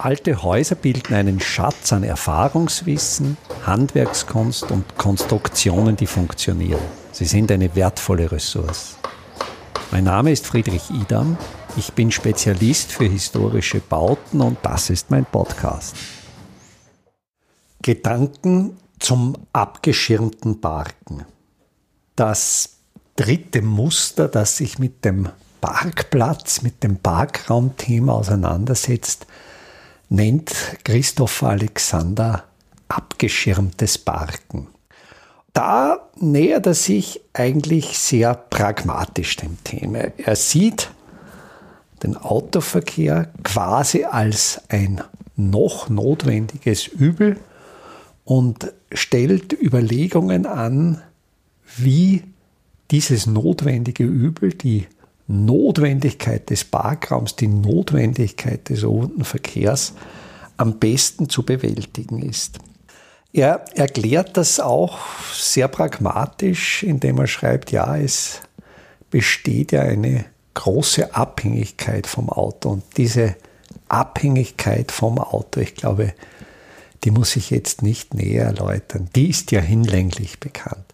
Alte Häuser bilden einen Schatz an Erfahrungswissen, Handwerkskunst und Konstruktionen, die funktionieren. Sie sind eine wertvolle Ressource. Mein Name ist Friedrich Idam. Ich bin Spezialist für historische Bauten und das ist mein Podcast. Gedanken zum abgeschirmten Parken. Das dritte Muster, das sich mit dem Parkplatz, mit dem Parkraumthema auseinandersetzt, nennt Christoph Alexander abgeschirmtes Parken. Da nähert er sich eigentlich sehr pragmatisch dem Thema. Er sieht den Autoverkehr quasi als ein noch notwendiges Übel und stellt Überlegungen an, wie dieses notwendige Übel, die Notwendigkeit des Parkraums, die Notwendigkeit des ruhenden Verkehrs am besten zu bewältigen ist. Er erklärt das auch sehr pragmatisch, indem er schreibt, ja, es besteht ja eine große Abhängigkeit vom Auto und diese Abhängigkeit vom Auto, ich glaube, die muss ich jetzt nicht näher erläutern. Die ist ja hinlänglich bekannt.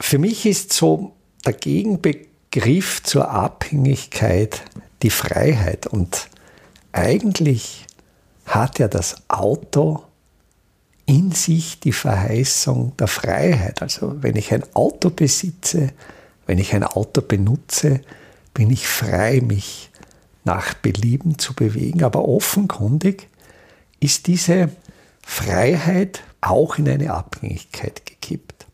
Für mich ist so der Gegenbegriff Griff zur Abhängigkeit die Freiheit. Und eigentlich hat ja das Auto in sich die Verheißung der Freiheit. Also wenn ich ein Auto besitze, wenn ich ein Auto benutze, bin ich frei, mich nach Belieben zu bewegen. Aber offenkundig ist diese Freiheit auch in eine Abhängigkeit gekippt.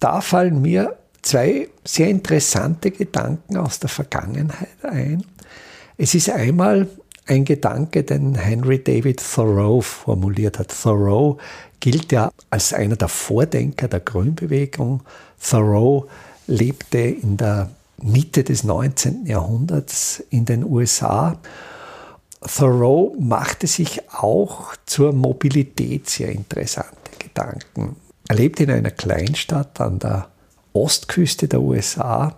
Da fallen mir zwei sehr interessante Gedanken aus der Vergangenheit ein. Es ist einmal ein Gedanke, den Henry David Thoreau formuliert hat. Thoreau gilt ja als einer der Vordenker der Grünbewegung. Thoreau lebte in der Mitte des 19. Jahrhunderts in den USA. Thoreau machte sich auch zur Mobilität sehr interessante Gedanken. Er lebte in einer Kleinstadt an der Ostküste der USA,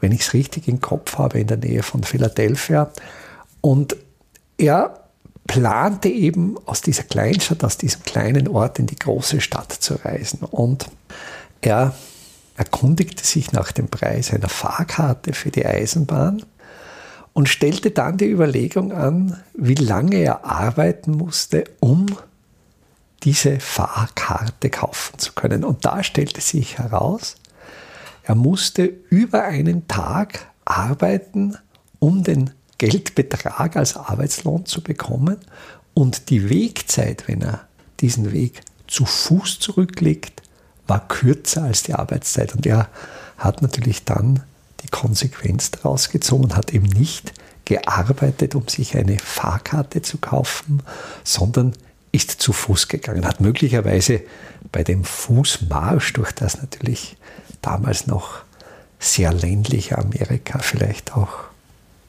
wenn ich es richtig im Kopf habe, in der Nähe von Philadelphia. Und er plante eben aus dieser Kleinstadt, aus diesem kleinen Ort in die große Stadt zu reisen. Und er erkundigte sich nach dem Preis einer Fahrkarte für die Eisenbahn und stellte dann die Überlegung an, wie lange er arbeiten musste, um diese Fahrkarte kaufen zu können. Und da stellte sich heraus, er musste über einen Tag arbeiten, um den Geldbetrag als Arbeitslohn zu bekommen und die Wegzeit, wenn er diesen Weg zu Fuß zurücklegt, war kürzer als die Arbeitszeit. Und er hat natürlich dann die Konsequenz daraus gezogen hat eben nicht gearbeitet, um sich eine Fahrkarte zu kaufen, sondern ist zu Fuß gegangen, hat möglicherweise bei dem Fußmarsch, durch das natürlich damals noch sehr ländliche Amerika vielleicht auch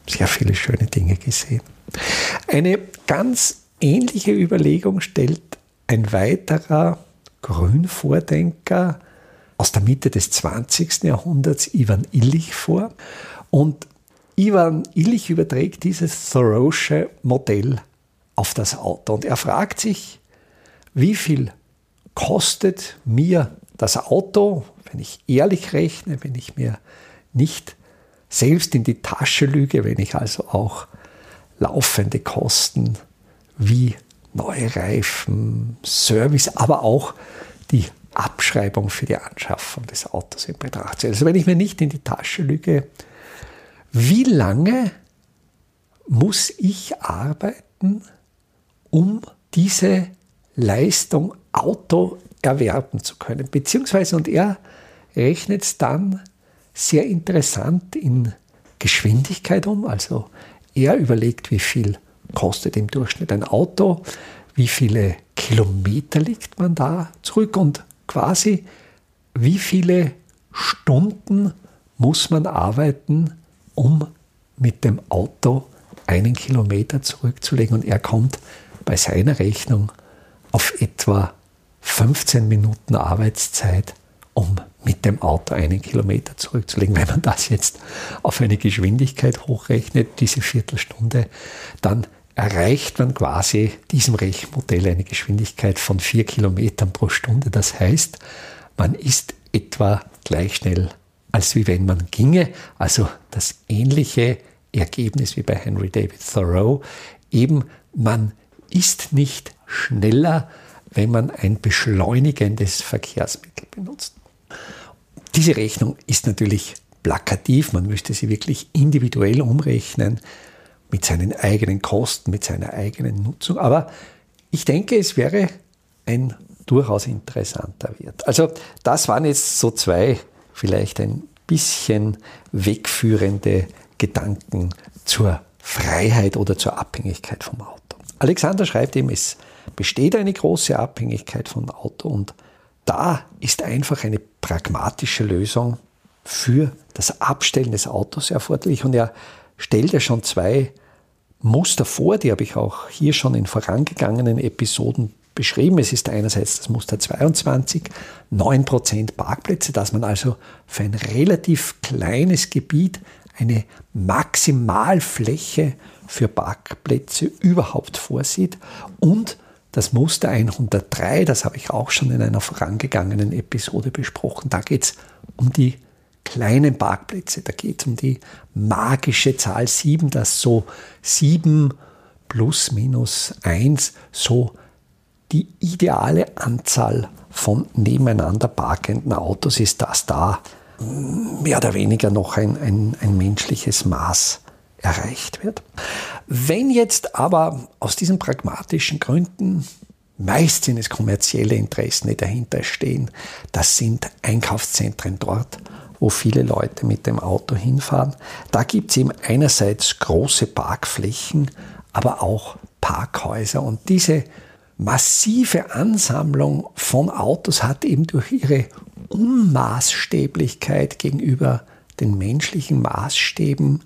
sehr viele schöne Dinge gesehen. Eine ganz ähnliche Überlegung stellt ein weiterer Grünvordenker aus der Mitte des 20. Jahrhunderts, Ivan Illich, vor. Und Ivan Illich überträgt dieses Thoreausche Modell auf das Auto. Und er fragt sich, wie viel kostet mir das Auto, wenn ich ehrlich rechne, wenn ich mir nicht selbst in die Tasche lüge, wenn ich also auch laufende Kosten wie neue Reifen, Service, aber auch die Abschreibung für die Anschaffung des Autos in Betracht ziehe. Also wenn ich mir nicht in die Tasche lüge, wie lange muss ich arbeiten, um diese Leistung Auto erwerben zu können. Beziehungsweise, und er rechnet es dann sehr interessant in Geschwindigkeit um. Also er überlegt, wie viel kostet im Durchschnitt ein Auto, wie viele Kilometer liegt man da zurück und quasi wie viele Stunden muss man arbeiten, um mit dem Auto einen Kilometer zurückzulegen. Und er kommt bei seiner Rechnung auf etwa 15 Minuten Arbeitszeit, um mit dem Auto einen Kilometer zurückzulegen. Wenn man das jetzt auf eine Geschwindigkeit hochrechnet, diese Viertelstunde, dann erreicht man quasi diesem Rechenmodell eine Geschwindigkeit von 4 Kilometern pro Stunde. Das heißt, man ist etwa gleich schnell, als wie wenn man ginge. Also das ähnliche Ergebnis wie bei Henry David Thoreau. Eben, man ist nicht schneller, wenn man ein beschleunigendes Verkehrsmittel benutzt. Diese Rechnung ist natürlich plakativ, man müsste sie wirklich individuell umrechnen mit seinen eigenen Kosten, mit seiner eigenen Nutzung. Aber ich denke, es wäre ein durchaus interessanter Wert. Also das waren jetzt so zwei vielleicht ein bisschen wegführende Gedanken zur Freiheit oder zur Abhängigkeit vom Auto. Alexander schreibt ihm, es besteht eine große Abhängigkeit vom Auto und da ist einfach eine pragmatische Lösung für das Abstellen des Autos erforderlich. Und er stellt ja schon zwei Muster vor, die habe ich auch hier schon in vorangegangenen Episoden beschrieben. Es ist einerseits das Muster 22, 9% Parkplätze, dass man also für ein relativ kleines Gebiet eine Maximalfläche für Parkplätze überhaupt vorsieht und das Muster 103, das habe ich auch schon in einer vorangegangenen Episode besprochen. Da geht es um die kleinen Parkplätze. Da geht es um die magische Zahl 7, dass so 7 plus minus 1 so die ideale Anzahl von nebeneinander parkenden Autos ist, dass da mehr oder weniger noch ein, ein, ein menschliches Maß erreicht wird. Wenn jetzt aber aus diesen pragmatischen Gründen meist sind es kommerzielle Interessen, die dahinter stehen, das sind Einkaufszentren dort, wo viele Leute mit dem Auto hinfahren. Da gibt es eben einerseits große Parkflächen, aber auch Parkhäuser. Und diese massive Ansammlung von Autos hat eben durch ihre Unmaßstäblichkeit gegenüber den menschlichen Maßstäben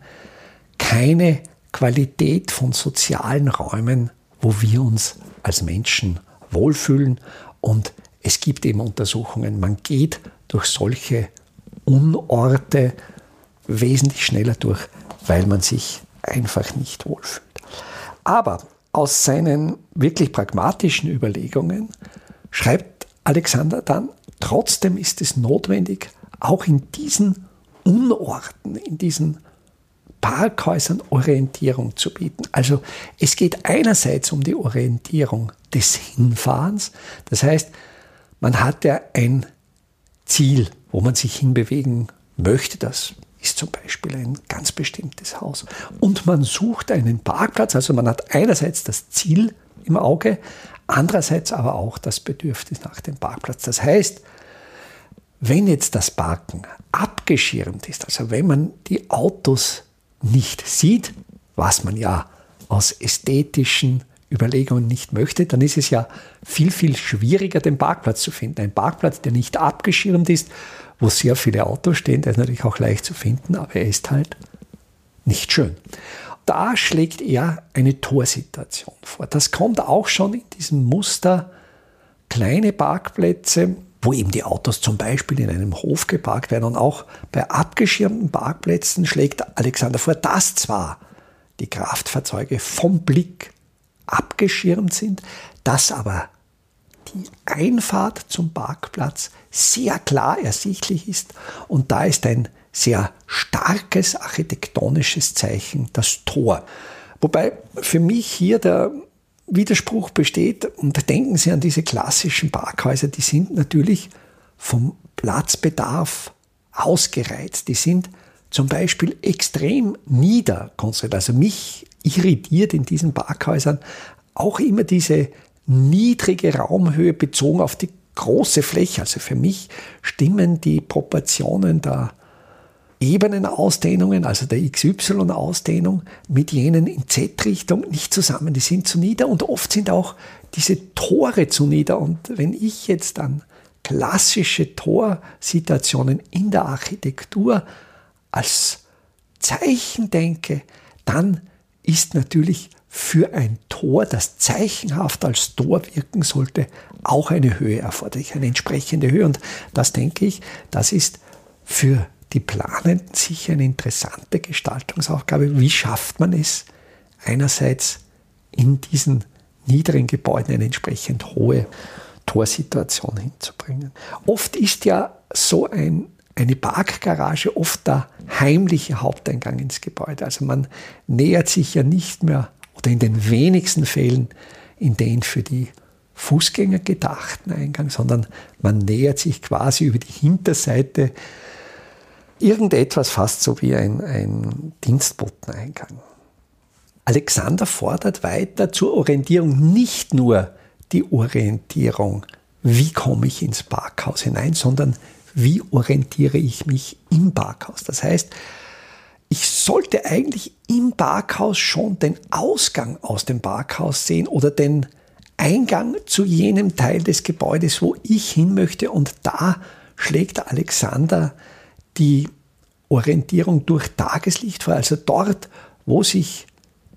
keine Qualität von sozialen Räumen, wo wir uns als Menschen wohlfühlen. Und es gibt eben Untersuchungen, man geht durch solche Unorte wesentlich schneller durch, weil man sich einfach nicht wohlfühlt. Aber aus seinen wirklich pragmatischen Überlegungen schreibt Alexander dann, trotzdem ist es notwendig, auch in diesen Unorten, in diesen Parkhäusern Orientierung zu bieten. Also es geht einerseits um die Orientierung des Hinfahrens. Das heißt, man hat ja ein Ziel, wo man sich hinbewegen möchte. Das ist zum Beispiel ein ganz bestimmtes Haus. Und man sucht einen Parkplatz. Also man hat einerseits das Ziel im Auge, andererseits aber auch das Bedürfnis nach dem Parkplatz. Das heißt, wenn jetzt das Parken abgeschirmt ist, also wenn man die Autos nicht sieht, was man ja aus ästhetischen Überlegungen nicht möchte, dann ist es ja viel, viel schwieriger, den Parkplatz zu finden. Ein Parkplatz, der nicht abgeschirmt ist, wo sehr viele Autos stehen, der ist natürlich auch leicht zu finden, aber er ist halt nicht schön. Da schlägt er eine Torsituation vor. Das kommt auch schon in diesem Muster kleine Parkplätze, wo eben die Autos zum Beispiel in einem Hof geparkt werden. Und auch bei abgeschirmten Parkplätzen schlägt Alexander vor, dass zwar die Kraftfahrzeuge vom Blick abgeschirmt sind, dass aber die Einfahrt zum Parkplatz sehr klar ersichtlich ist und da ist ein sehr starkes architektonisches Zeichen das Tor. Wobei für mich hier der Widerspruch besteht, und denken Sie an diese klassischen Parkhäuser, die sind natürlich vom Platzbedarf ausgereizt. Die sind zum Beispiel extrem niederkonstruiert. Also mich irritiert in diesen Parkhäusern auch immer diese niedrige Raumhöhe bezogen auf die große Fläche. Also für mich stimmen die Proportionen der Ebenenausdehnungen, also der XY-Ausdehnung, mit jenen in Z-Richtung nicht zusammen. Die sind zu nieder und oft sind auch diese Tore zu nieder. Und wenn ich jetzt an klassische Torsituationen in der Architektur als Zeichen denke, dann ist natürlich für ein Tor, das zeichenhaft als Tor wirken sollte, auch eine Höhe erforderlich, eine entsprechende Höhe. Und das denke ich, das ist für die Planenden sicher eine interessante Gestaltungsaufgabe. Wie schafft man es, einerseits in diesen niedrigen Gebäuden eine entsprechend hohe Torsituation hinzubringen. Oft ist ja so ein, eine Parkgarage oft der heimliche Haupteingang ins Gebäude. Also man nähert sich ja nicht mehr oder in den wenigsten Fällen in den für die Fußgänger gedachten Eingang, sondern man nähert sich quasi über die Hinterseite irgendetwas fast so wie ein, ein Dienstboteneingang. Alexander fordert weiter zur Orientierung nicht nur die Orientierung, wie komme ich ins Parkhaus hinein, sondern wie orientiere ich mich im Parkhaus. Das heißt, ich sollte eigentlich im Parkhaus schon den Ausgang aus dem Parkhaus sehen oder den Eingang zu jenem Teil des Gebäudes, wo ich hin möchte. Und da schlägt Alexander die Orientierung durch Tageslicht vor. Also dort, wo sich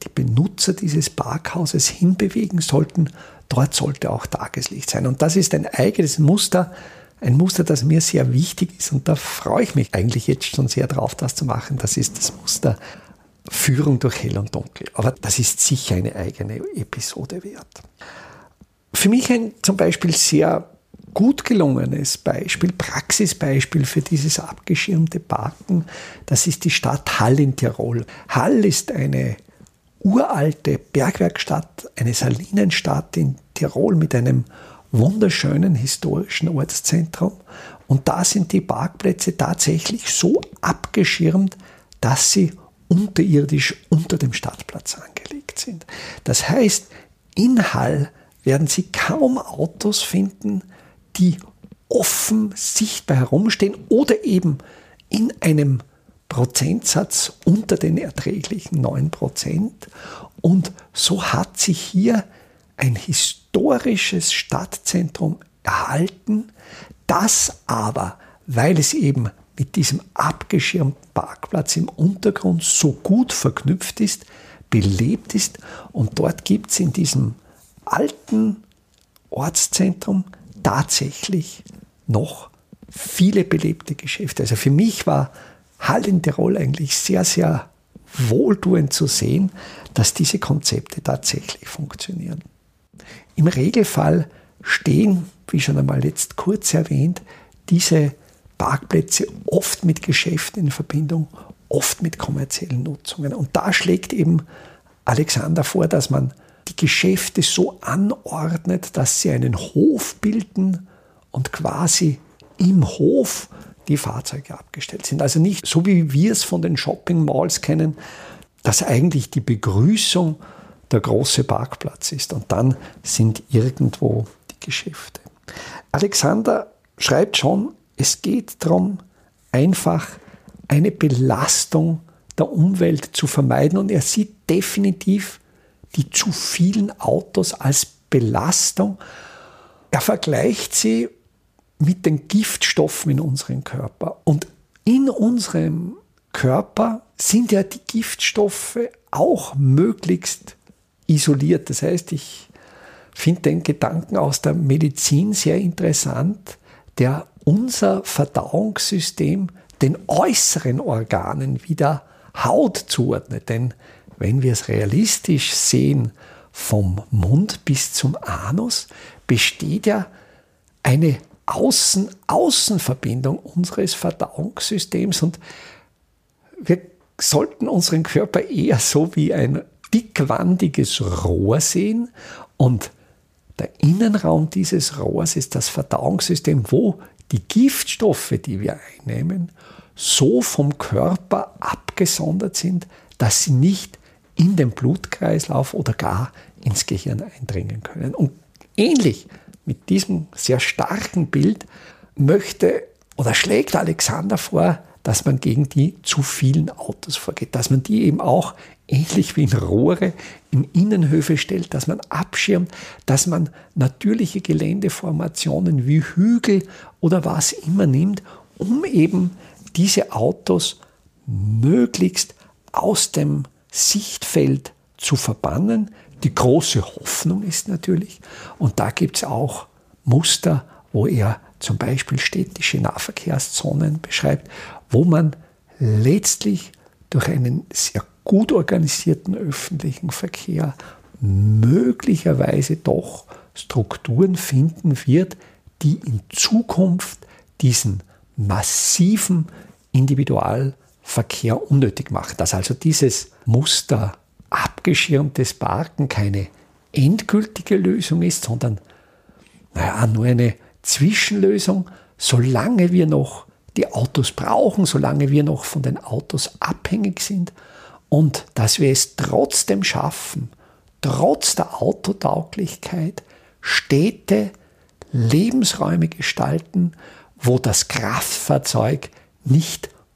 die Benutzer dieses Parkhauses hinbewegen sollten, dort sollte auch Tageslicht sein. Und das ist ein eigenes Muster, ein Muster, das mir sehr wichtig ist. Und da freue ich mich eigentlich jetzt schon sehr drauf, das zu machen. Das ist das Muster Führung durch Hell und Dunkel. Aber das ist sicher eine eigene Episode wert. Für mich ein zum Beispiel sehr gut gelungenes Beispiel, Praxisbeispiel für dieses abgeschirmte Parken, das ist die Stadt Hall in Tirol. Hall ist eine uralte Bergwerkstatt, eine Salinenstadt in Tirol mit einem wunderschönen historischen Ortszentrum. Und da sind die Parkplätze tatsächlich so abgeschirmt, dass sie unterirdisch unter dem Stadtplatz angelegt sind. Das heißt, in Hall werden Sie kaum Autos finden, die offen sichtbar herumstehen oder eben in einem Prozentsatz unter den erträglichen 9%. Und so hat sich hier ein historisches Stadtzentrum erhalten, das aber, weil es eben mit diesem abgeschirmten Parkplatz im Untergrund so gut verknüpft ist, belebt ist und dort gibt es in diesem alten Ortszentrum tatsächlich noch viele belebte Geschäfte. Also für mich war Hall in Tirol eigentlich sehr, sehr wohltuend zu sehen, dass diese Konzepte tatsächlich funktionieren. Im Regelfall stehen, wie schon einmal jetzt kurz erwähnt, diese Parkplätze oft mit Geschäften in Verbindung, oft mit kommerziellen Nutzungen. Und da schlägt eben Alexander vor, dass man Geschäfte so anordnet, dass sie einen Hof bilden und quasi im Hof die Fahrzeuge abgestellt sind. Also nicht so wie wir es von den Shopping Malls kennen, dass eigentlich die Begrüßung der große Parkplatz ist und dann sind irgendwo die Geschäfte. Alexander schreibt schon, es geht darum, einfach eine Belastung der Umwelt zu vermeiden und er sieht definitiv die zu vielen Autos als Belastung. Er vergleicht sie mit den Giftstoffen in unserem Körper. Und in unserem Körper sind ja die Giftstoffe auch möglichst isoliert. Das heißt, ich finde den Gedanken aus der Medizin sehr interessant, der unser Verdauungssystem den äußeren Organen wieder Haut zuordnet. Denn wenn wir es realistisch sehen, vom Mund bis zum Anus besteht ja eine Außen-Außen-Verbindung unseres Verdauungssystems und wir sollten unseren Körper eher so wie ein dickwandiges Rohr sehen und der Innenraum dieses Rohrs ist das Verdauungssystem, wo die Giftstoffe, die wir einnehmen, so vom Körper abgesondert sind, dass sie nicht in den Blutkreislauf oder gar ins Gehirn eindringen können. Und ähnlich mit diesem sehr starken Bild möchte oder schlägt Alexander vor, dass man gegen die zu vielen Autos vorgeht, dass man die eben auch ähnlich wie in Rohre in Innenhöfe stellt, dass man abschirmt, dass man natürliche Geländeformationen wie Hügel oder was immer nimmt, um eben diese Autos möglichst aus dem Sichtfeld zu verbannen. Die große Hoffnung ist natürlich, und da gibt es auch Muster, wo er zum Beispiel städtische Nahverkehrszonen beschreibt, wo man letztlich durch einen sehr gut organisierten öffentlichen Verkehr möglicherweise doch Strukturen finden wird, die in Zukunft diesen massiven Individualverkehr unnötig macht. Dass also dieses Muster abgeschirmtes Parken keine endgültige Lösung ist, sondern naja, nur eine Zwischenlösung, solange wir noch die Autos brauchen, solange wir noch von den Autos abhängig sind und dass wir es trotzdem schaffen, trotz der Autotauglichkeit Städte, Lebensräume gestalten, wo das Kraftfahrzeug nicht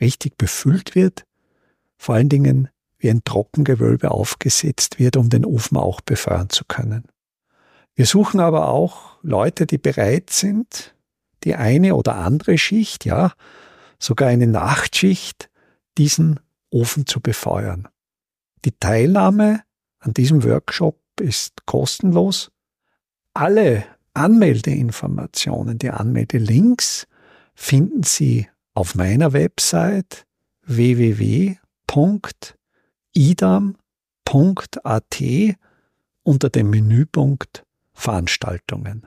richtig befüllt wird, vor allen Dingen wie ein Trockengewölbe aufgesetzt wird, um den Ofen auch befeuern zu können. Wir suchen aber auch Leute, die bereit sind, die eine oder andere Schicht, ja, sogar eine Nachtschicht, diesen Ofen zu befeuern. Die Teilnahme an diesem Workshop ist kostenlos. Alle Anmeldeinformationen, die Anmeldelinks finden Sie auf meiner Website www.idam.at unter dem Menüpunkt Veranstaltungen.